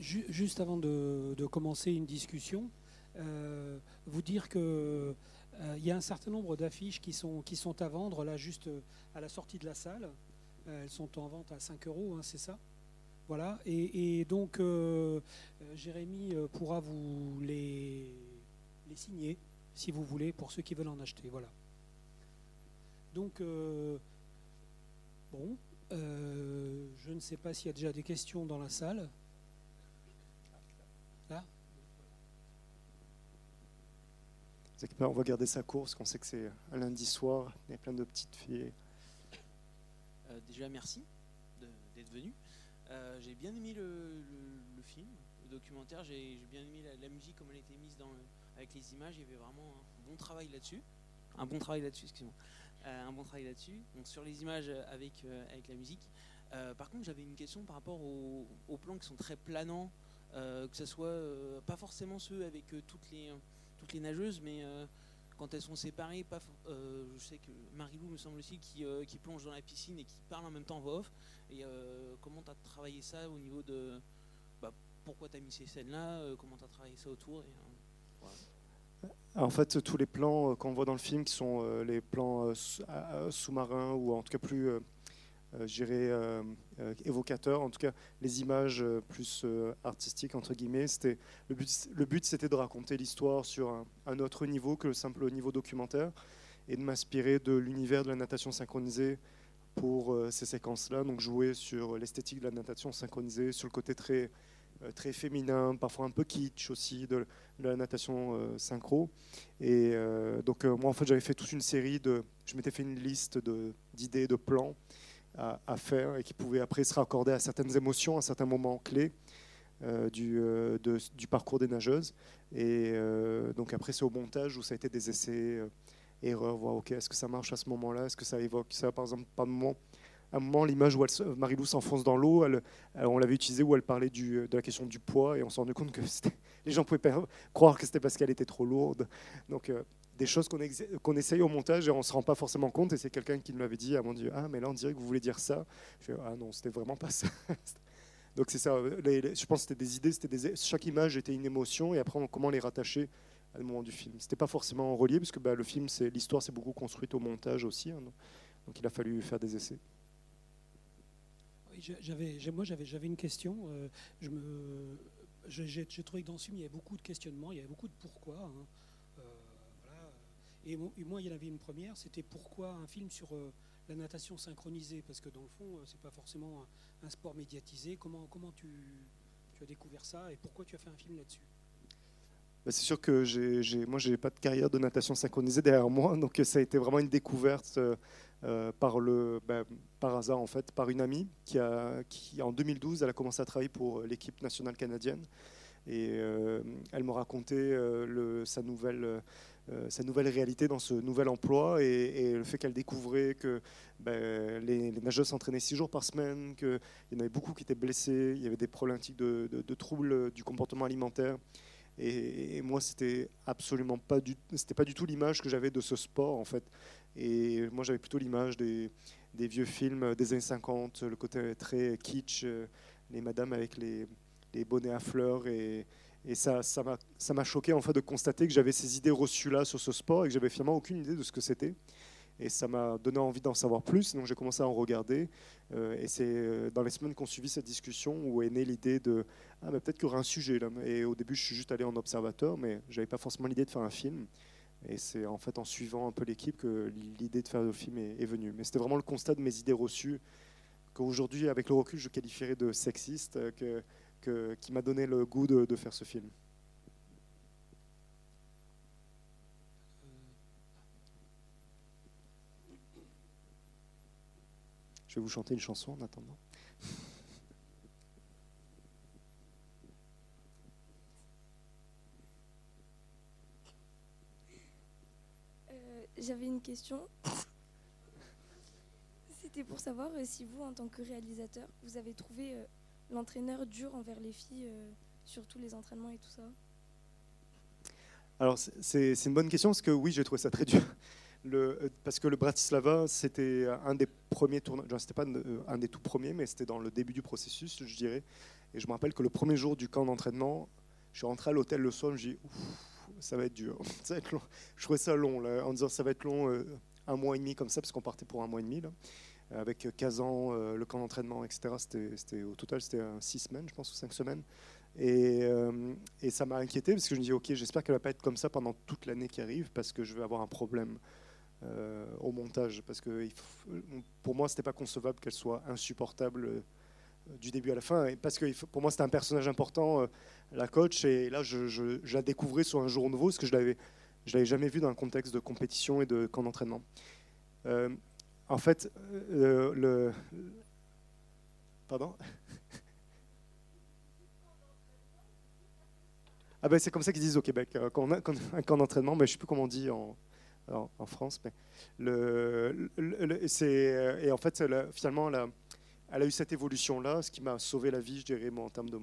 juste avant de, commencer une discussion, euh, vous dire que euh, il y a un certain nombre d'affiches qui sont, à vendre là juste à la sortie de la salle. elles sont en vente à 5 euros, hein, c'est ça? Voilà. Et, donc Jérémy pourra vous les, les signer si vous voulez pour ceux qui veulent en acheter. Voilà. Donc bon, je ne sais pas s'il y a déjà des questions dans la salle. On va garder sa course, qu'on sait que c'est un lundi soir, il y a plein de petites filles. Euh, déjà, merci d'être venu. Euh, j'ai bien aimé le, film, le documentaire. J'ai bien aimé la, musique, comme elle était mise dans avec les images. Il y avait vraiment un bon travail là-dessus. Un bon travail là-dessus, excusez-moi. Euh, un bon travail là-dessus. Donc sur les images avec, avec la musique. par contre, j'avais une question par rapport aux, aux, plans qui sont très planants, que ce soit pas forcément ceux avec toutes les toutes les nageuses, mais euh, quand elles sont séparées, pas, euh, je sais que Marilou me semble aussi qui, euh, qui, plonge dans la piscine et qui parle en même temps voix off. Et comment tu as travaillé ça au niveau de bah, pourquoi tu as mis ces scènes-là, comment tu as travaillé ça autour En fait, tous les plans qu'on voit dans le film, qui sont les plans sous-marins ou en tout cas plus euh, je dirais, euh, euh, évocateur. En tout cas, les images plus artistiques, entre guillemets. C'était, le but, le but c'était de raconter l'histoire sur un, autre niveau que le simple niveau documentaire et de m'inspirer de l'univers de la natation synchronisée pour ces séquences-là. Donc, jouer sur l'esthétique de la natation synchronisée, sur le côté très très féminin, parfois un peu kitsch aussi de, la natation synchro. Et donc moi en fait j'avais fait toute une série de, je m'étais fait une liste d'idées, de plans à, faire et qui pouvait après se raccorder à certaines émotions, à certains moments clés euh, du, euh, du, parcours des nageuses. Et euh, donc après, c'est au montage où ça a été des essais, erreurs, voir ok, est-ce que ça marche à ce moment-là, est-ce que ça évoque ça, par exemple, moment. À un moment, l'image où Marilou s'enfonce dans l'eau, on l'avait utilisée où elle parlait de la question du poids et on s'est rendu compte que les gens pouvaient croire que c'était parce qu'elle était trop lourde. Donc des choses qu'on essaye au montage et on ne se rend pas forcément compte. Et c'est quelqu'un qui nous l'avait dit à mon Dieu, ah mais là on dirait que vous voulez dire ça. Je fais, ah non, c'était vraiment pas ça. Donc c'est ça, je pense que c'était des idées, c'était des, chaque image était une émotion et après comment les rattacher à le moment du film. C'était pas forcément relié parce que bah, le film, c'est l'histoire s'est beaucoup construite au montage aussi. Hein. donc il a fallu faire des essais. j'avais, moi j'avais, j'avais une question. Euh, je me, j'ai, trouvé que dans ce film il y avait beaucoup de questionnements, il y avait beaucoup de pourquoi. Hein. Et, moi, il y en avait une première, c'était pourquoi un film sur euh, la natation synchronisée? Parce que dans le fond, euh, c'est pas forcément un, sport médiatisé. Comment, tu, as découvert ça et pourquoi tu as fait un film là-dessus? Bah, c'est sûr que moi, je n'ai pas de carrière de natation synchronisée derrière moi, donc ça a été vraiment une découverte euh, bah, par hasard, en fait, par une amie qui, qui, en 2012, elle a commencé à travailler pour l'équipe nationale canadienne. Et elle m'a raconté le, sa nouvelle euh, sa nouvelle réalité dans ce nouvel emploi et, le fait qu'elle découvrait que ben, les, nageurs s'entraînaient six jours par semaine, qu'il y en avait beaucoup qui étaient blessés, il y avait des problématiques de, troubles du comportement alimentaire. Et, moi, c'était absolument pas du, c'était pas du tout l'image que j'avais de ce sport en fait. Et moi, j'avais plutôt l'image des, vieux films des années 50, le côté très kitsch, euh, les madames avec les, les bonnets à fleurs et, ça, m'a choqué en fait de constater que j'avais ces idées reçues là sur ce sport et que j'avais finalement aucune idée de ce que c'était. Et ça m'a donné envie d'en savoir plus, donc j'ai commencé à en regarder. Euh, et c'est euh, dans les semaines qu'on suivi cette discussion où est née l'idée de ah mais peut-être qu'il y aura un sujet là. Et au début je suis juste allé en observateur, mais j'avais pas forcément l'idée de faire un film. Et c'est en fait en suivant un peu l'équipe que l'idée de faire le film est, venue. Mais c'était vraiment le constat de mes idées reçues qu'aujourd'hui avec le recul je qualifierais de sexiste, que qui m'a donné le goût de, faire ce film. Je vais vous chanter une chanson en attendant. Euh, j'avais une question. C'était pour savoir euh, si vous, en tant que réalisateur, vous avez trouvé euh, l'entraîneur dur envers les filles euh, sur tous les entraînements et tout ça Alors, c'est une bonne question parce que oui, j'ai trouvé ça très dur. Le, parce que le Bratislava, c'était un des premiers tournois, c'était pas un des tout premiers, mais c'était dans le début du processus, je dirais. Et je me rappelle que le premier jour du camp d'entraînement, je suis rentré à l'hôtel le soir, je me dis, ça va être dur, ça va être long. Je trouvais ça long, là, en disant ça va être long, euh, un mois et demi comme ça, parce qu'on partait pour un mois et demi, là, avec Kazan, euh, le camp d'entraînement, etc. C'était, au total, c'était six semaines, je pense, ou cinq semaines. Et, euh, et ça m'a inquiété, parce que je me dis, ok, j'espère qu'elle va pas être comme ça pendant toute l'année qui arrive, parce que je vais avoir un problème. au montage parce que pour moi c'était pas concevable qu'elle soit insupportable du début à la fin, parce que pour moi c'était un personnage important, euh, la coach, et là je, la découvrais sur un jour nouveau, parce que je l'avais, l'avais jamais vu dans un contexte de compétition et de camp d'entraînement. Euh, en fait, euh, le, pardon. Ah ben c'est comme ça qu'ils disent au Québec, quand on a un camp d'entraînement, mais je ne sais plus comment on dit en, en, France. Mais le, c'est, et en fait, finalement, la, elle a eu cette évolution-là, ce qui m'a sauvé la vie, je dirais, en termes de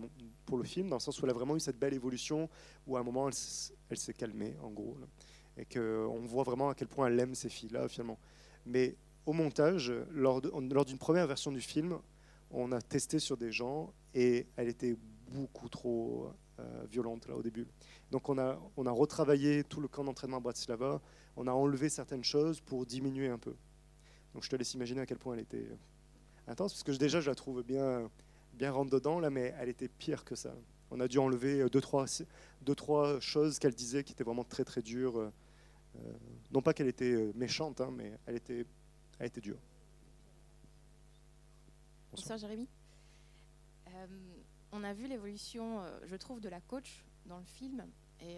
pour le film, dans le sens où elle a vraiment eu cette belle évolution, où à un moment, elle, s'est calmée, en gros, et qu'on voit vraiment à quel point elle aime ces filles-là, finalement. Mais au montage, lors, d'une première version du film, on a testé sur des gens, et elle était beaucoup trop euh, violente, là, au début. Donc on a, retravaillé tout le camp d'entraînement à Bratislava, on a enlevé certaines choses pour diminuer un peu. Donc je te laisse imaginer à quel point elle était intense, parce que déjà je la trouve bien, bien rentre dedans, là, mais elle était pire que ça. On a dû enlever deux, trois, deux, trois choses qu'elle disait qui étaient vraiment très très dures. Euh, non pas qu'elle était euh, méchante, hein, mais elle était, elle était dure. Bonsoir, Jérémy. Euh, on a vu l'évolution, je trouve, de la coach dans le film. Et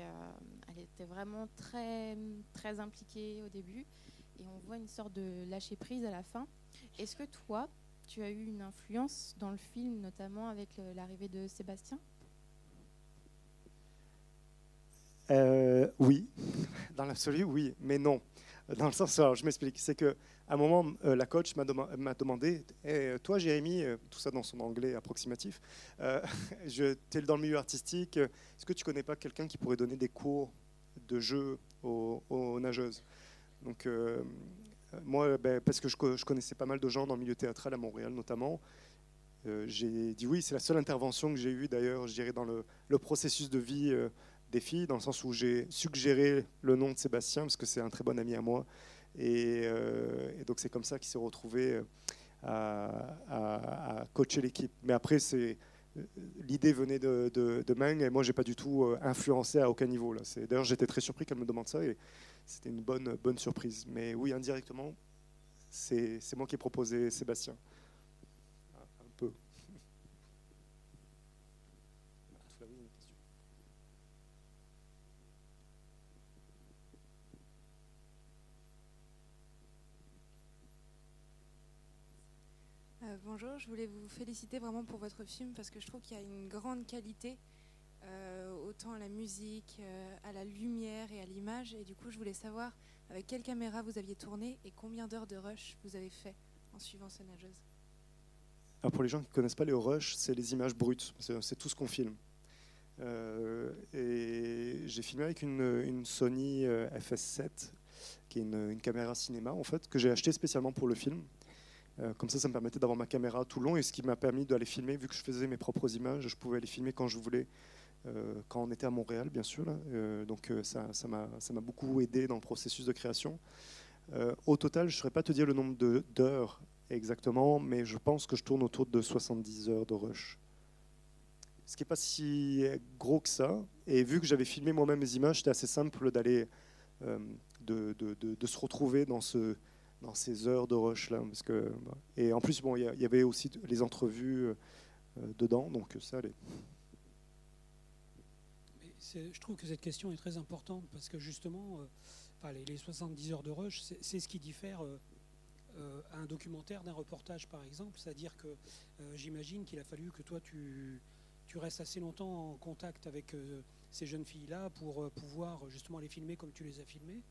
elle était vraiment très, très impliquée au début. Et on voit une sorte de lâcher prise à la fin. Est-ce que toi, tu as eu une influence dans le film, notamment avec l'arrivée de Sébastien? Euh, Oui, dans l'absolu, oui, mais non. Dans le sens, alors je m'explique, c'est que à un moment, euh, la coach m'a demandé, eh, toi Jérémy, euh, tout ça dans son anglais approximatif, je, tu es dans le milieu artistique, est-ce que tu connais pas quelqu'un qui pourrait donner des cours de jeu aux, nageuses? Donc euh, moi, ben, parce que je, connaissais pas mal de gens dans le milieu théâtral à Montréal notamment, euh, j'ai dit oui. C'est la seule intervention que j'ai eue d'ailleurs, je dirais, dans le, processus de vie euh, des filles, dans le sens où j'ai suggéré le nom de Sébastien, parce que c'est un très bon ami à moi. Et, donc c'est comme ça qu'il s'est retrouvé à, coacher l'équipe. Mais après, c'est l'idée venait de, de, de et moi j'ai pas du tout influencé à aucun niveau. D'ailleurs j'étais très surpris qu'elle me demande ça et c'était une bonne, bonne surprise. Mais oui, indirectement, c'est moi qui ai proposé Sébastien. Un peu. Euh, bonjour, je voulais vous féliciter vraiment pour votre film parce que je trouve qu'il y a une grande qualité euh, autant à la musique, euh, à la lumière et à l'image. Et du coup, je voulais savoir avec quelle caméra vous aviez tourné et combien d'heures de rush vous avez fait en suivant ces nageuses. Alors pour les gens qui ne connaissent pas les rush, c'est les images brutes, c'est tout ce qu'on filme. Et j'ai filmé avec une, Sony FS7, qui est une, une, caméra cinéma en fait, que j'ai acheté spécialement pour le film. Comme ça, ça me permettait d'avoir ma caméra tout long et ce qui m'a permis d'aller filmer, vu que je faisais mes propres images, je pouvais les filmer quand je voulais euh, quand on était à Montréal, bien sûr. Euh, donc euh, ça m'a beaucoup aidé dans le processus de création. au total, je ne saurais pas te dire le nombre d'heures exactement, mais je pense que je tourne autour de 70 heures de rush. Ce qui n'est pas si gros que ça. Et vu que j'avais filmé moi-même mes images, c'était assez simple d'aller, de, de, de, se retrouver dans, ce, dans ces heures de rush là. Parce que, et en plus, bon, il y, avait aussi les entrevues dedans, donc ça allait je trouve que cette question est très importante parce que justement, euh, les, 70 heures de rush, c'est ce qui diffère euh, euh, un documentaire d'un reportage, par exemple. C'est-à-dire que j'imagine qu'il a fallu que toi, tu, tu, restes assez longtemps en contact avec ces jeunes filles-là pour pouvoir justement les filmer comme tu les as filmées.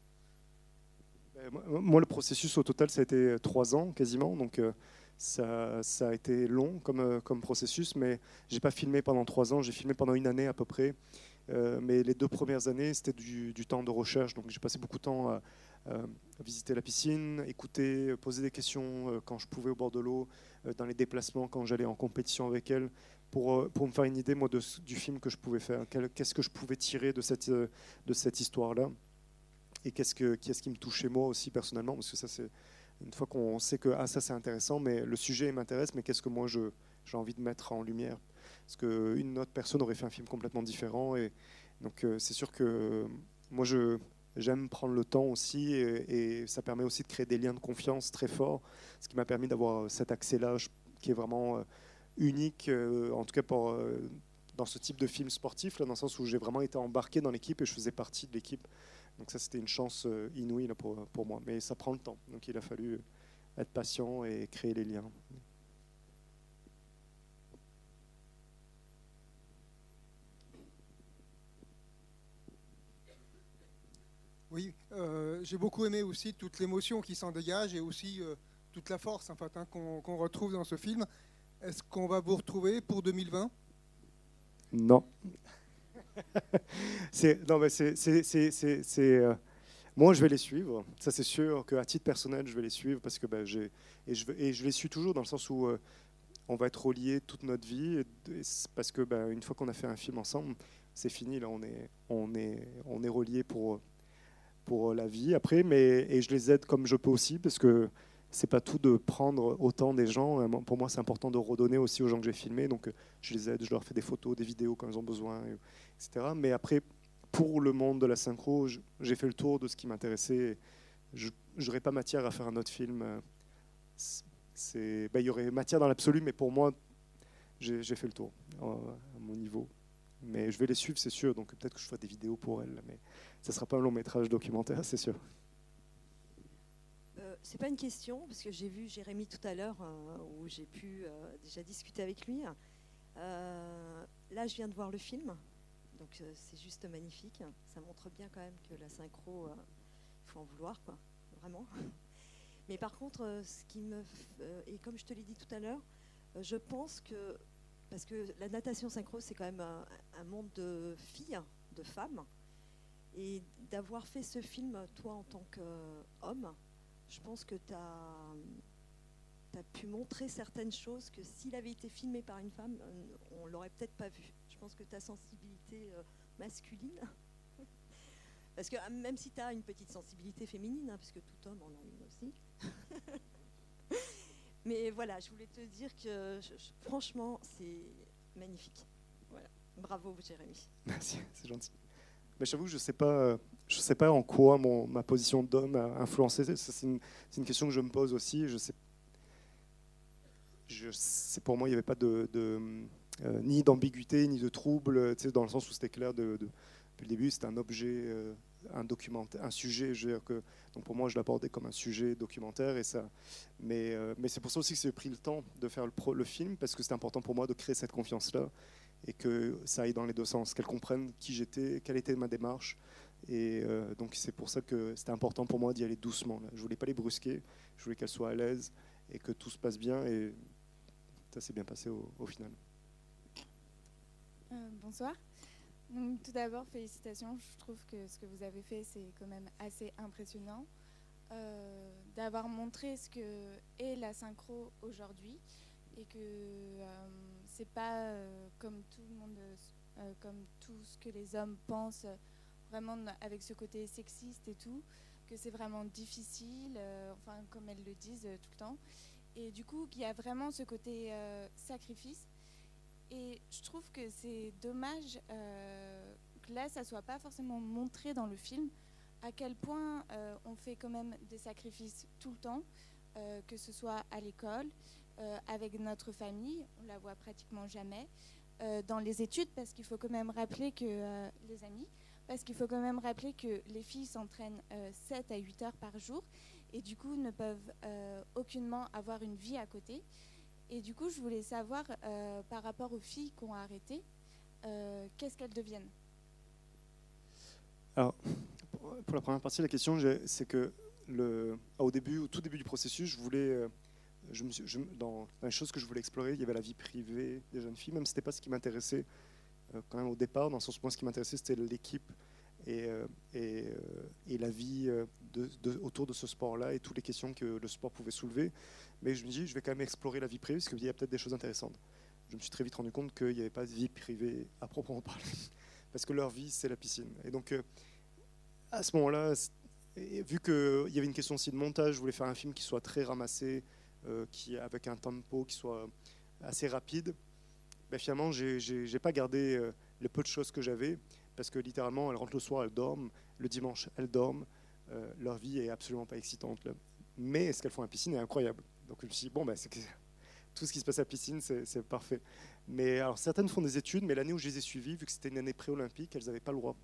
Ben, moi, le processus au total, ça a été trois ans quasiment. Donc, ça, ça, a été long comme, processus, mais j'ai pas filmé pendant trois ans. J'ai filmé pendant une année à peu près. Euh, mais les deux premières années, c'était du, temps de recherche. Donc j'ai passé beaucoup de temps visiter la piscine, écouter, poser des questions quand je pouvais au bord de l'eau, dans les déplacements, quand j'allais en compétition avec elle, pour, me faire une idée moi, du film que je pouvais faire, qu'est-ce que je pouvais tirer de cette histoire-là, et qu'est-ce, que, qu'est-ce qui me touchait moi aussi personnellement, parce que ça c'est une fois qu'on sait que ah, ça c'est intéressant, mais le sujet m'intéresse, mais qu'est-ce que moi je, j'ai envie de mettre en lumière? Parce qu'une autre personne aurait fait un film complètement différent. Et donc euh, c'est sûr que moi je, j'aime prendre le temps aussi et, ça permet aussi de créer des liens de confiance très forts, ce qui m'a permis d'avoir cet accès-là qui est vraiment euh, unique, euh, en tout cas dans ce type de film sportif, dans le sens où j'ai vraiment été embarqué dans l'équipe et je faisais partie de l'équipe. Donc ça, c'était une chance inouïe là, pour, pour moi. Mais ça prend le temps. Donc il a fallu être patient et créer les liens. Oui, euh, j'ai beaucoup aimé aussi toute l'émotion qui s'en dégage et aussi euh, toute la force en fait, hein, qu'on retrouve dans ce film. Est-ce qu'on va vous retrouver pour 2020 Non. non, mais c'est. Euh, moi, je vais les suivre. Ça, c'est sûr qu'à titre personnel, je vais les suivre parce que ben, j'ai et je, et je les suis toujours dans le sens où on va être reliés toute notre vie parce que ben, une fois qu'on a fait un film ensemble, c'est fini. Là, on est on est on est reliés pour pour la vie après, mais et je les aide comme je peux aussi parce que c'est pas tout de prendre autant des gens. Euh, pour moi, c'est important de redonner aussi aux gens que j'ai filmés. Donc, euh, je les aide, je leur fais des photos, des vidéos quand ils ont besoin, etc. Mais après, pour le monde de la synchro, j'ai fait le tour de ce qui m'intéressait. Je n'aurais pas matière à faire un autre film. C'est, ben, il y aurait matière dans l'absolu, mais pour moi, j'ai fait le tour à mon niveau. Mais je vais les suivre, c'est sûr. Donc peut-être que je ferai des vidéos pour elles. Mais ce ne sera pas un long métrage documentaire, c'est sûr. Euh, c'est pas une question, parce que j'ai vu Jérémy tout à l'heure, euh, où j'ai pu euh, déjà discuter avec lui. Euh, là, je viens de voir le film, donc c'est juste magnifique. Ça montre bien quand même que la synchro, il faut en vouloir, quoi, vraiment. Mais par contre, ce qui me, et comme je te l'ai dit tout à l'heure, je pense que parce que la natation synchro, c'est quand même un, monde de filles, de femmes. Et d'avoir fait ce film, toi en tant qu'homme, je pense que tu as, pu montrer certaines choses que s'il avait été filmé par une femme, on ne l'aurait peut-être pas vu. Je pense que ta sensibilité euh, masculine, parce que ah, même si tu as une petite sensibilité féminine, hein, parce que tout homme en a une aussi, Mais voilà, je voulais te dire que franchement, c'est magnifique. Voilà. Bravo, Jérémy. Merci, c'est gentil. Mais j'avoue, je ne sais, pas, je sais pas en quoi ma position d'homme a influencé. C'est une, question que je me pose aussi. Je pour moi, il n'y avait pas euh, ni d'ambiguïté, ni de trouble, dans le sens où c'était clair de, depuis le début, c'était un objet euh, un documentaire, un sujet. Donc pour moi, je l'abordais comme un sujet documentaire euh, mais c'est pour ça aussi que j'ai pris le temps de faire le, le film parce que c'est important pour moi de créer cette confiance-là et que ça aille dans les deux sens, qu'elle comprenne qui j'étais, quelle était ma démarche. Et euh, donc c'est pour ça que c'était important pour moi d'y aller doucement. Là. Je voulais pas les brusquer, je voulais qu'elle soit à l'aise et que tout se passe bien. Et ça s'est bien passé au, final. Euh, bonsoir tout d'abord, félicitations. Je trouve que ce que vous avez fait, c'est quand même assez impressionnant. Euh, d'avoir montré ce que est la synchro aujourd'hui et que c'est pas comme tout le monde, comme tout ce que les hommes pensent, vraiment avec ce côté sexiste et tout, que c'est vraiment difficile, enfin comme elles le disent tout le temps, et du coup qu'il y a vraiment ce côté sacrifice. Et je trouve que c'est dommage euh, que là, ça soit pas forcément montré dans le film, à quel point euh, on fait quand même des sacrifices tout le temps, euh, que ce soit à l'école, avec notre famille, on la voit pratiquement jamais, dans les études, parce qu'il faut quand même rappeler que les amis, parce qu'il faut quand même rappeler que les filles s'entraînent 7 à 8 heures par jour et du coup ne peuvent aucunement avoir une vie à côté. Et du coup, je voulais savoir, euh, par rapport aux filles qui ont arrêté, euh, qu'est-ce qu'elles deviennent? Alors, pour la première partie la question, c'est que le, au début, au tout début du processus, je voulais, euh, je me suis, dans, les choses que je voulais explorer, il y avait la vie privée des jeunes filles, même si ce n'était pas ce qui m'intéressait quand même au départ, dans le sens où moi, ce qui m'intéressait, c'était l'équipe et, euh, euh, la vie euh, autour de ce sport-là et toutes les questions que le sport pouvait soulever. Mais je me dis, je vais quand même explorer la vie privée parce qu'il y a peut-être des choses intéressantes. Je me suis très vite rendu compte qu'il n'y avait pas de vie privée à proprement parler, parce que leur vie, c'est la piscine. Et donc, euh, à ce moment-là, vu qu'il y avait une question aussi de montage, je voulais faire un film qui soit très ramassé, euh, qui, avec un tempo qui soit assez rapide. Ben, finalement, j'ai n'ai pas gardé euh, le peu de choses que j'avais, parce que littéralement, elles rentrent le soir, elles dorment, le dimanche, elles dorment. Euh, leur vie est absolument pas excitante. Mais ce qu'elles font à la piscine est incroyable. Donc je me suis dit, bon, ben, tout ce qui se passe à la piscine, c'est parfait. Mais alors, certaines font des études, mais l'année où je les ai suivies, vu que c'était une année pré-olympique, elles n'avaient pas le droit.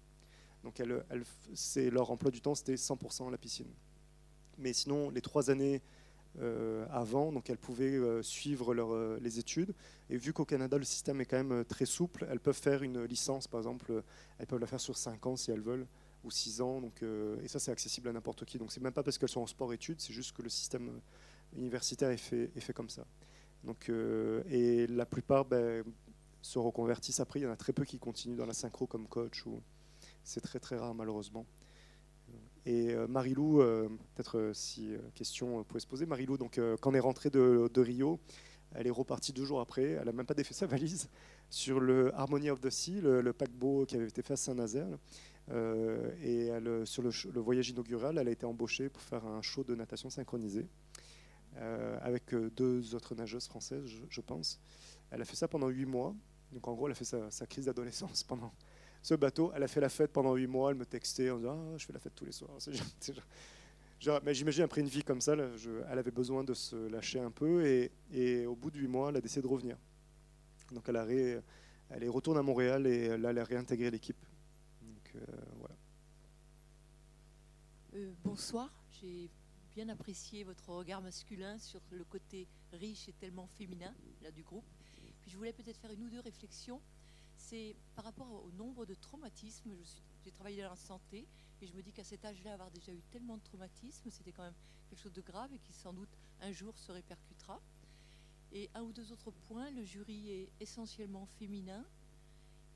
Donc elles, leur emploi du temps, c'était 100% à la piscine. Mais sinon, les trois années avant, donc elles pouvaient euh, suivre leur, euh, les études. Et vu qu'au Canada, le système est quand même euh, très souple, elles peuvent faire une licence, par exemple, euh, elles peuvent la faire sur 5 ans si elles veulent, ou 6 ans. Donc, euh, et ça, c'est accessible à n'importe qui. Donc c'est même pas parce qu'elles sont en sport-études, c'est juste que le système euh, universitaire est fait, est fait comme ça. Donc, euh, et la plupart ben, se reconvertissent après. Il y en a très peu qui continuent dans la synchro comme coach. C'est très très rare malheureusement. Et euh, Marilou, euh, peut-être euh, si question pouvait se poser, Marilou, donc, quand on est rentrée de, Rio, elle est repartie deux jours après, elle n'a même pas défait sa valise, sur le Harmony of the Sea, le, paquebot qui avait été fait à Saint-Nazaire. Et sur le, voyage inaugural, elle a été embauchée pour faire un show de natation synchronisé euh, avec deux autres nageuses françaises, je, je pense. Elle a fait ça pendant huit mois. Donc en gros, elle a fait sa, sa crise d'adolescence pendant ce bateau. Elle a fait la fête pendant huit mois. Elle me textait en disant ah, Je fais la fête tous les soirs. Mais j'imagine après une vie comme ça, elle avait besoin de se lâcher un peu. Et, au bout de huit mois, elle a décidé de revenir. Donc elle, a ré- retourne à Montréal et là, elle a réintégré l'équipe. Euh. Euh, bonsoir, j'ai bien apprécié votre regard masculin sur le côté riche et tellement féminin là, du groupe. Je voulais peut-être faire une ou deux réflexions. C'est par rapport au nombre de traumatismes. J'ai travaillé dans la santé et je me dis qu'à cet âge-là, avoir déjà eu tellement de traumatismes, c'était quand même quelque chose de grave et qui sans doute un jour se répercutera. Et un ou deux autres points, le jury est essentiellement féminin.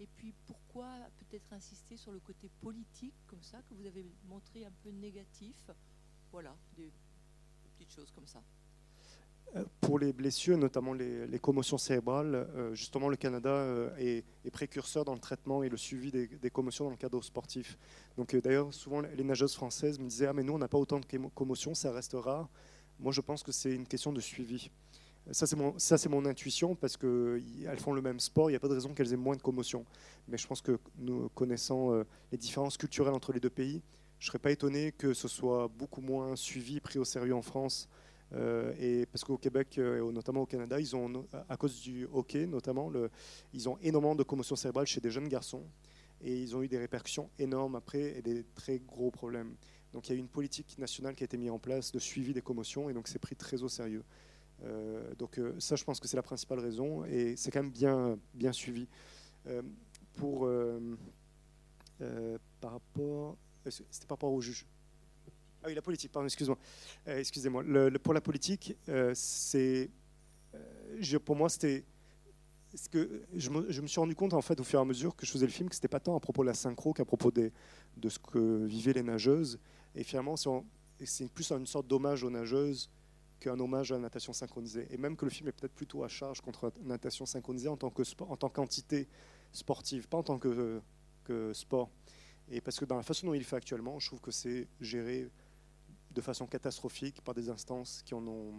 Et puis pourquoi peut-être insister sur le côté politique comme ça que vous avez montré un peu négatif? Voilà, des petites choses comme ça. Euh, Pour les blessures, notamment les, commotions cérébrales, euh, justement le Canada euh, est, précurseur dans le traitement et le suivi des, commotions dans le cadre sportif. Donc d'ailleurs, souvent les nageuses françaises me disaient ah mais nous on n'a pas autant de commo- commotions, ça reste rare. Moi je pense que c'est une question de suivi. Ça c'est mon, intuition parce qu'elles font le même sport, il n'y a pas de raison qu'elles aient moins de commotions. Mais je pense que nous connaissant les différences culturelles entre les deux pays, je ne serais pas étonné que ce soit beaucoup moins suivi, pris au sérieux en France euh, et parce qu'au Québec, euh, et notamment au Canada, ils ont, à cause du hockey notamment, ils ont énormément de commotions cérébrales chez des jeunes garçons. Et ils ont eu des répercussions énormes après et des très gros problèmes. Donc il y a eu une politique nationale qui a été mise en place de suivi des commotions et donc c'est pris très au sérieux. Euh, donc ça, je pense que c'est la principale raison et c'est quand même bien, bien suivi. Pour, par rapport, c'était par rapport au juge? Ah oui, la politique, pardon, excuse-moi. Euh, excusez-moi. Pour la politique, euh, c'est, euh, pour moi, c'était ce que je me, suis rendu compte en fait au fur et à mesure que je faisais le film que c'était pas tant à propos de la synchro qu'à propos de ce que vivaient les nageuses. Et finalement, c'est plus une sorte d'hommage aux nageuses qu'un hommage à la natation synchronisée. Et même que le film est peut-être plutôt à charge contre la natation synchronisée en tant que en qu'entité sportive, pas en tant que, que sport. Et parce que dans la façon dont il fait actuellement, je trouve que c'est géré de façon catastrophique par des instances qui en ont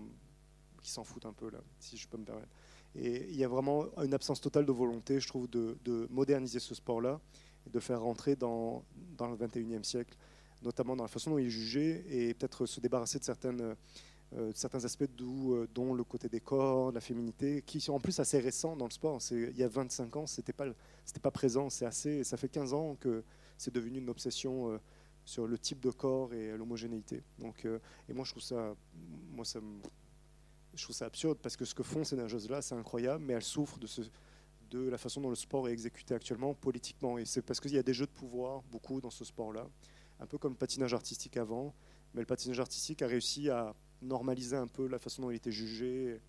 qui s'en foutent un peu là, si je peux me permettre. Et il y a vraiment une absence totale de volonté, je trouve, de, de moderniser ce sport-là et de faire rentrer dans, le 21e siècle, notamment dans la façon dont il est jugé et peut-être se débarrasser de certaines, euh, certains aspects euh, dont le côté des corps, la féminité, qui sont en plus assez récents dans le sport. Il y a 25 ans, c'était pas, pas présent. C'est assez, ça fait 15 ans que c'est devenu une obsession. euh, sur le type de corps et l'homogénéité. Donc, euh, et moi, je trouve ça, moi, ça je trouve ça absurde parce que ce que font ces nageuses-là, c'est incroyable, mais elles souffrent de, ce, de la façon dont le sport est exécuté actuellement politiquement. Et c'est parce qu'il y a des jeux de pouvoir, beaucoup dans ce sport-là, un peu comme le patinage artistique avant, mais le patinage artistique a réussi à normaliser un peu la façon dont il était jugé.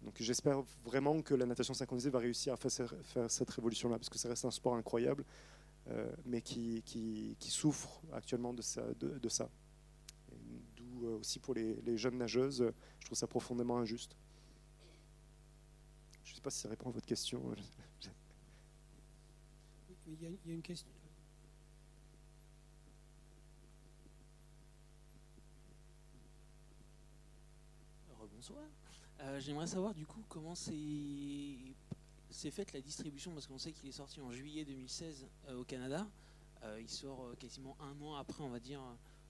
Donc j'espère vraiment que la natation synchronisée va réussir à faire cette révolution-là, parce que ça reste un sport incroyable. Mais qui, qui, qui, souffrent actuellement de ça. De, ça. D'où aussi pour les, les, jeunes nageuses, je trouve ça profondément injuste. Je ne sais pas si ça répond à votre question. Il y, a, il y a une question. Bonsoir. Euh, J'aimerais savoir du coup comment c'est faite la distribution parce qu'on sait qu'il est sorti en juillet 2016 euh, au Canada. Euh, il sort quasiment un mois après, on va dire,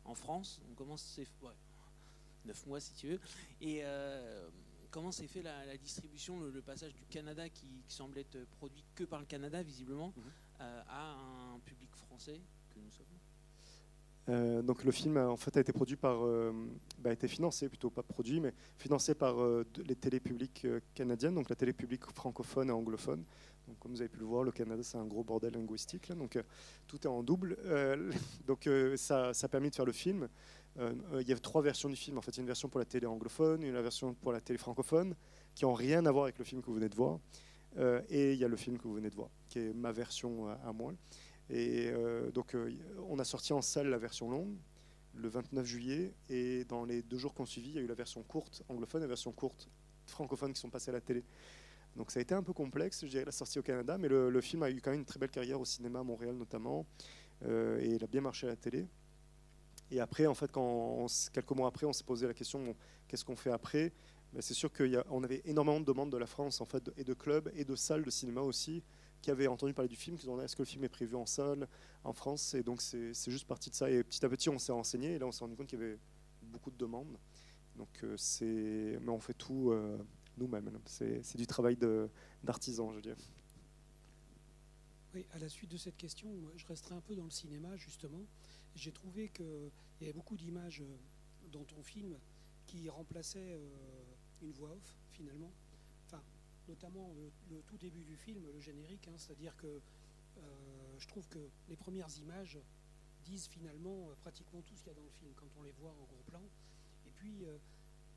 en France. On commence c'est ouais, neuf mois si tu veux. Et comment s'est fait la, distribution, le, passage du Canada qui, semble être produit que par le Canada visiblement mhm. à un public français que nous sommes euh, donc le film a été produit par, euh, bah, a été financé plutôt pas produit, mais financé par euh, les télé publiques canadiennes, donc la télé publique francophone et anglophone. Donc comme vous avez pu le voir, le Canada c'est un gros bordel linguistique, donc tout est en double. donc ça, a permis de faire le film. il y a trois versions du film. En fait, il y a une version pour la télé anglophone, une version pour la télé francophone, qui n'ont rien à voir avec le film que vous venez de voir. et il y a le film que vous venez de voir, qui est ma version à moi. Et euh, donc, euh, on a sorti en salle la version longue le 29 juillet. Et dans les deux jours qui ont suivi, il y a eu la version courte anglophone et la version courte francophone qui sont passées à la télé. Donc ça a été un peu complexe, je dirais, la sortie au Canada, mais le, film a eu quand même une très belle carrière au cinéma à Montréal notamment, euh, et il a bien marché à la télé. Et après, en fait, quelques mois après, on s'est posé la question qu'est-ce qu'on fait après? Ben, C'est sûr qu'on avait énormément de demandes de la France, en fait, et de clubs et de salles de cinéma aussi, qui avaient entendu parler du film, qui ont dit est-ce que le film est prévu en salle en France? Et donc c'est juste parti de ça. Et petit à petit, on s'est renseigné et là, on s'est rendu compte qu'il y avait beaucoup de demandes. Donc euh, c'est, mais on fait tout euh, nous-mêmes. C'est du travail d'artisan, je dire. Oui, à la suite de cette question, je resterai un peu dans le cinéma justement. J'ai trouvé qu'il y avait beaucoup d'images euh, dans ton film qui remplaçaient une voix off finalement notamment le, tout début du film, le générique, hein, c'est-à-dire que euh, je trouve que les premières images disent finalement euh, pratiquement tout ce qu'il y a dans le film quand on les voit en gros plan. Et puis euh,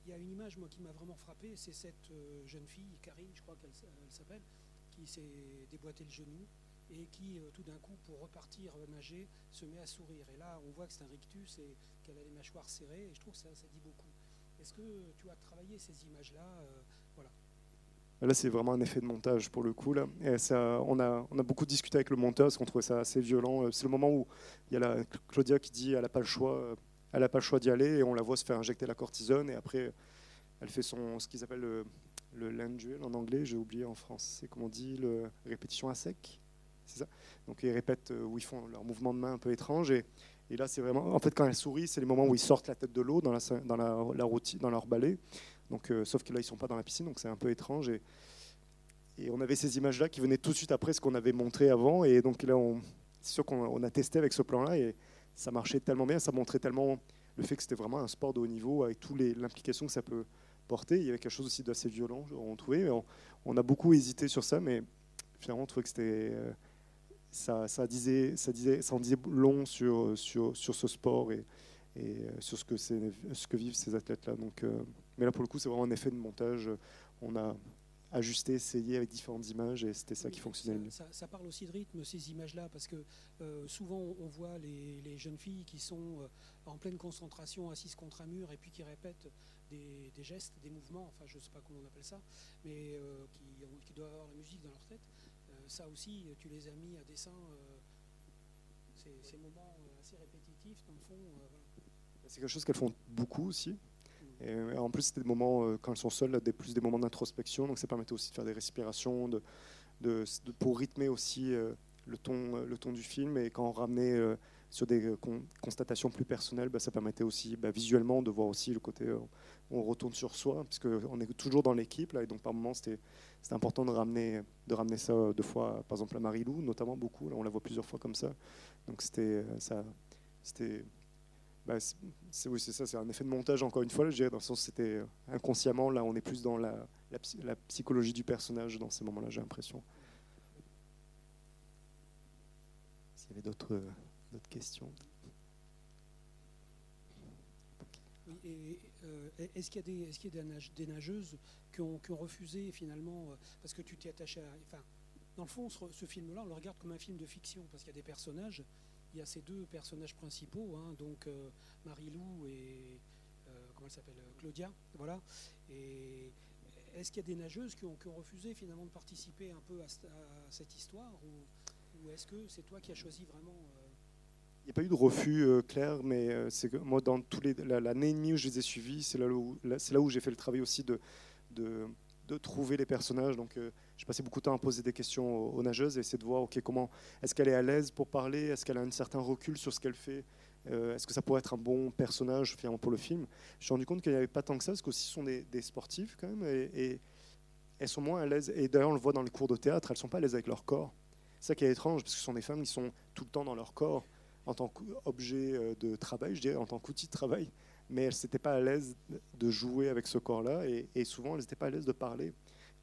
il y a une image moi qui m'a vraiment frappé, c'est cette jeune fille, Karine, je crois qu'elle s'appelle, qui s'est déboîté le genou et qui tout d'un coup pour repartir nager se met à sourire. Et là on voit que c'est un rictus et qu'elle a les mâchoires serrées et je trouve que ça, dit beaucoup. Est-ce que tu as travaillé ces images-là. Là, c'est vraiment un effet de montage pour le coup. Là. On, a, beaucoup discuté avec le monteur parce qu'on trouvait ça assez violent. C'est le moment où il y a la Claudia qui dit qu'elle n'a pas le choix, elle le choix d'y aller et on la voit se faire injecter la cortisone et après elle fait son ce qu'ils appellent le, le land en anglais. J'ai oublié en France. C'est comment on dit le répétition à sec. C'est ça. Donc ils répètent euh, où ils font leur mouvement de main un peu étrange et, là c'est vraiment en fait quand elle sourit, c'est les moments où ils sortent la tête de l'eau dans la dans la, dans leur balai. Donc, euh, sauf que là, ils ne sont pas dans la piscine, donc c'est un peu étrange. Et, on avait ces images-là qui venaient tout de suite après ce qu'on avait montré avant. Et donc là, c'est sûr qu'on a testé avec ce plan-là et ça marchait tellement bien, ça montrait tellement le fait que c'était vraiment un sport de haut niveau avec toutes l'implication que ça peut porter. Il y avait quelque chose aussi d'assez violent, on trouvait. On, a beaucoup hésité sur ça, mais finalement, on trouvait que c'était. Euh, ça, disait, ça, disait, ça en disait long sur, sur, sur ce sport et, et euh, sur ce que, ce que vivent ces athlètes-là. Donc, mais là, pour le coup, c'est vraiment un effet de montage. On a ajusté, essayé avec différentes images et c'était ça qui fonctionnait mieux. Ça, parle aussi de rythme, ces images-là, parce que euh, souvent on voit les, jeunes filles qui sont euh, en pleine concentration, assises contre un mur et puis qui répètent des, gestes, des mouvements, enfin je ne sais pas comment on appelle ça, mais euh, qui, doivent avoir la musique dans leur tête. ça aussi, tu les as mis à dessin, ces, moments assez répétitifs, dans le fond. C'est quelque chose qu'elles font beaucoup aussi. En plus, c'était des moments, euh, quand elles sont seules, des, plus des moments d'introspection. Donc ça permettait aussi de faire des respirations, de, pour rythmer aussi euh, le, ton, euh, le ton du film. Et quand on ramenait sur des constatations plus personnelles, bah, ça permettait aussi bah, visuellement de voir aussi le côté on retourne sur soi, puisqu'on est toujours dans l'équipe. Et donc par moments, c'était important de ramener, de ramener ça deux fois, par exemple à Marie-Lou, notamment beaucoup. Là, on la voit plusieurs fois comme ça. Donc c'était ça. C'était bah, c'est oui, ça, c'est un effet de montage encore une fois, je dirais, dans le sens c'était euh, inconsciemment, là on est plus dans la, la, psychologie du personnage dans ces moments-là, j'ai l'impression. S'il y avait d'autres euh, questions. Euh, est-ce qu'il y a, des, nageuses qui ont, refusé finalement, parce que tu t'es attaché à... Enfin, dans le fond, ce film-là, on le regarde comme un film de fiction, parce qu'il y a des personnages. Il y a ces deux personnages principaux, hein, donc euh, Marie-Lou et euh, comment elle s'appelle euh, Claudia. Voilà. Et est-ce qu'il y a des nageuses qui ont, refusé finalement de participer un peu à, ce- à cette histoire, ou, est-ce que c'est toi qui as choisi vraiment Il n'y a pas eu de refus euh, clair, mais c'est que moi, dans tous l'année et demie où je les ai suivis, c'est là où, j'ai fait le travail aussi de, trouver les personnages. J'ai passé beaucoup de temps à poser des questions aux, nageuses et essayer de voir, ok, comment est-ce qu'elle est à l'aise pour parler, est-ce qu'elle a un certain recul sur ce qu'elle fait, euh, est-ce que ça pourrait être un bon personnage finalement pour le film? Je me suis rendu compte qu'il n'y avait pas tant que ça, parce qu'aussi ce sont des, des sportifs quand même, et, elles sont moins à l'aise. Et d'ailleurs, on le voit dans les cours de théâtre, elles sont pas à l'aise avec leur corps. C'est ça qui est étrange, parce que ce sont des femmes qui sont tout le temps dans leur corps en tant qu'objet euh, de travail, je dirais, en tant qu'outil de travail, mais elles n'étaient pas à l'aise de jouer avec ce corps-là, et, et souvent elles n'étaient pas à l'aise de parler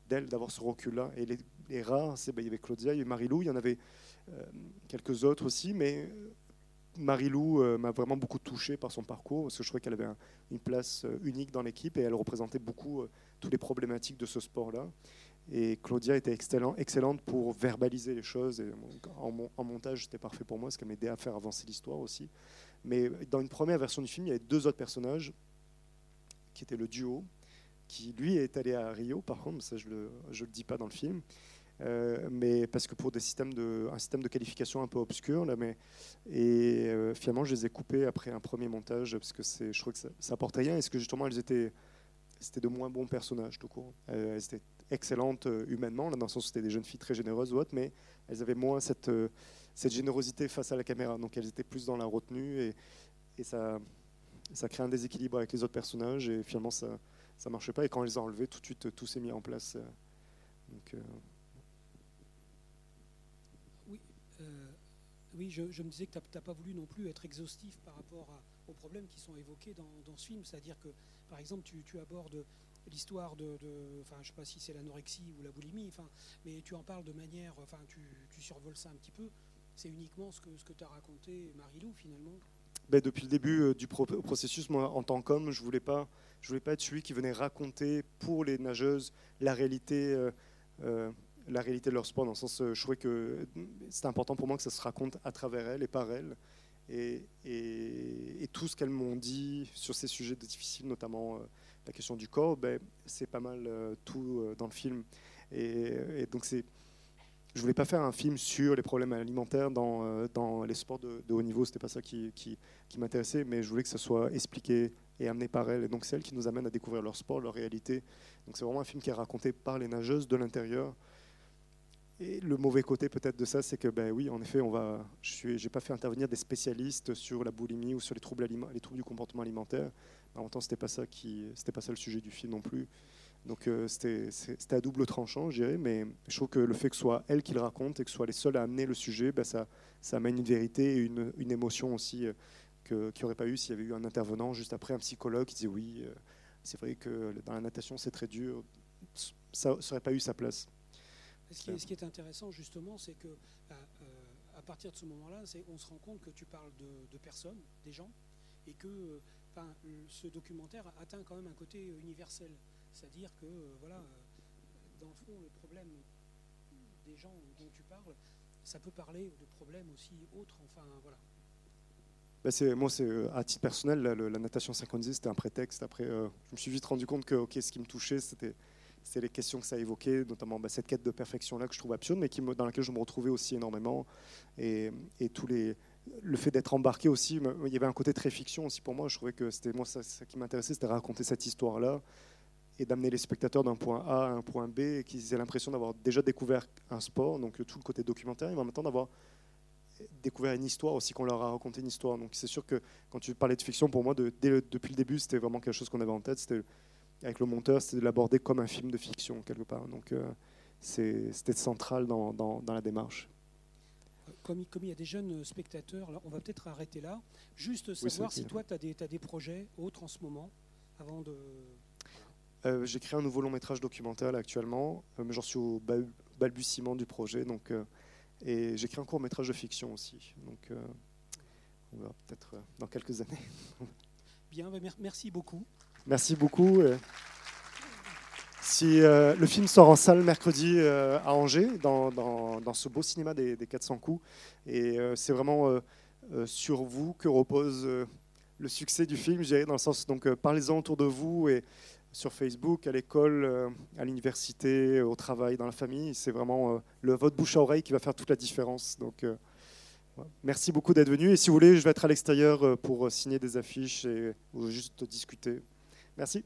d'elles, d'avoir ce recul-là. Et les, les rares, c'est, ben, il y avait Claudia, il y avait Marie-Lou, il y en avait euh, quelques autres aussi, mais euh, Marie-Lou euh, m'a vraiment beaucoup touché par son parcours, parce que je trouvais qu'elle avait un- une place unique dans l'équipe, et elle représentait beaucoup euh, toutes les problématiques de ce sport-là. Et Claudia était excellent, excellente pour verbaliser les choses. En, en montage, c'était parfait pour moi, parce qu'elle m'aidait à faire avancer l'histoire aussi. Mais dans une première version du film, il y avait deux autres personnages, qui étaient le duo, qui lui est allé à Rio, par contre, ça je le, le dis pas dans le film. Euh, mais parce que pour des systèmes de, un système de qualification un peu obscur, là, mais, et euh, finalement je les ai coupés après un premier montage, parce que je trouve que ça, ça apportait rien, et ce que justement elles étaient, c'était de moins bons personnages tout court. Euh, elles étaient excellentes humainement, là, dans le sens où c'était des jeunes filles très généreuses ou autres, mais elles avaient moins cette, cette générosité face à la caméra. Donc elles étaient plus dans la retenue et, et ça, ça crée un déséquilibre avec les autres personnages et finalement ça ça marchait pas. Et quand elles les ont enlevés, tout de suite tout s'est mis en place. euh. Euh, Oui, euh, oui je, me disais que tu n'as pas voulu non plus être exhaustif par rapport à- aux problèmes qui sont évoqués dans, ce film. C'est-à-dire que, par exemple, tu, tu abordes l'histoire de, de- enfin, je sais pas si c'est l'anorexie ou la boulimie, enfin, mais tu en parles de manière, enfin, tu, tu survoles ça un petit peu. C'est uniquement ce que, ce que tu as raconté, Marie-Lou, finalement. Ben, depuis le début euh, du pro- processus, moi, en tant qu'homme, je voulais pas, voulais pas être celui qui venait raconter pour les nageuses la réalité, euh, euh, la réalité de leur sport. Dans le sens, je trouvais que c'était important pour moi que ça se raconte à travers elles et par elles. Et, tout ce qu'elles m'ont dit sur ces sujets difficiles, notamment la question du corps, ben, c'est pas mal tout dans le film. Et donc c'est je voulais pas faire un film sur les problèmes alimentaires dans, euh, dans les sports de, haut niveau, c'était pas ça qui, m'intéressait, mais je voulais que ça soit expliqué et amené par elles. Et donc c'est elles qui nous amènent à découvrir leur sport, leur réalité. Donc c'est vraiment un film qui est raconté par les nageuses de l'intérieur. Et le mauvais côté peut-être de ça, c'est que ben oui, en effet, on va, je n'ai pas fait intervenir des spécialistes sur la boulimie ou sur les troubles, les troubles du comportement alimentaire. En même temps, c'était pas pas ça le sujet du film non plus. Donc euh, c'était à double tranchant, je dirais, mais je trouve que le fait que ce soit elle qui le raconte et que ce soit les seuls à amener le sujet, ben, ça, ça amène une vérité et une, une émotion aussi euh, que- qu'il n'y aurait pas eu s'il y avait eu un intervenant juste après, un psychologue qui disait oui, euh, c'est vrai que dans la natation c'est très dur. Ça n'aurait pas eu sa place. Ce qui, est, ce qui est intéressant justement, c'est que bah, euh, à partir de ce moment-là, on se rend compte que tu parles de, de personnes, des gens, et que euh, ce documentaire atteint quand même un côté universel. C'est-à-dire que euh, voilà, euh, dans le fond, le problème des gens dont tu parles, ça peut parler de problèmes aussi autres. Enfin voilà. Bah, moi, c'est euh, à titre personnel, la, la natation synchronisée, c'était un prétexte. Après, je me suis vite rendu compte que ok, ce qui me touchait, c'était c'était les questions que ça évoquait, notamment bah, cette quête de perfection-là que je trouve absurde, mais qui dans laquelle je me retrouvais aussi énormément. Et, tous les, le fait d'être embarqué aussi, il y avait un côté très fiction aussi pour moi. Je trouvais que c'était moi, ça, ça qui m'intéressait, c'était raconter cette histoire-là et d'amener les spectateurs d'un point A à un point B et qu'ils aient l'impression d'avoir déjà découvert un sport, donc euh, tout le côté documentaire, et en même temps d'avoir découvert une histoire aussi, qu'on leur a raconté une histoire. Donc c'est sûr que quand tu parlais de fiction, pour moi, de- dès le- depuis le début, c'était vraiment quelque chose qu'on avait en tête. C'était avec le monteur, c'était de l'aborder comme un film de fiction quelque part. Donc euh, c'était central dans, dans- dans la démarche. Comme, il- comme il y a des jeunes spectateurs, on va peut-être arrêter là. Juste savoir si toi, tu as, des projets autres en ce moment, avant de... Euh, J'ai créé un nouveau long métrage documentaire là, actuellement, euh, mais j'en suis au bal- balbutiement du projet. Donc, euh, et j'ai créé un court métrage de fiction aussi. Donc euh, on verra peut-être dans quelques années. Bien, mer- merci beaucoup. Merci beaucoup. Si euh, le film sort en salle mercredi euh, à Angers, dans, dans- dans ce beau cinéma des, des 400 coups, et euh, c'est vraiment sur vous que repose le succès du film, je dirais, dans le sens donc parlez-en autour de vous et sur Facebook, à l'école, euh, à l'université, au travail, dans la famille. C'est vraiment euh, le votre bouche à oreille qui va faire toute la différence. Donc euh, merci beaucoup d'être venu. Et si vous voulez, je vais être à l'extérieur pour signer des affiches et juste discuter. Merci.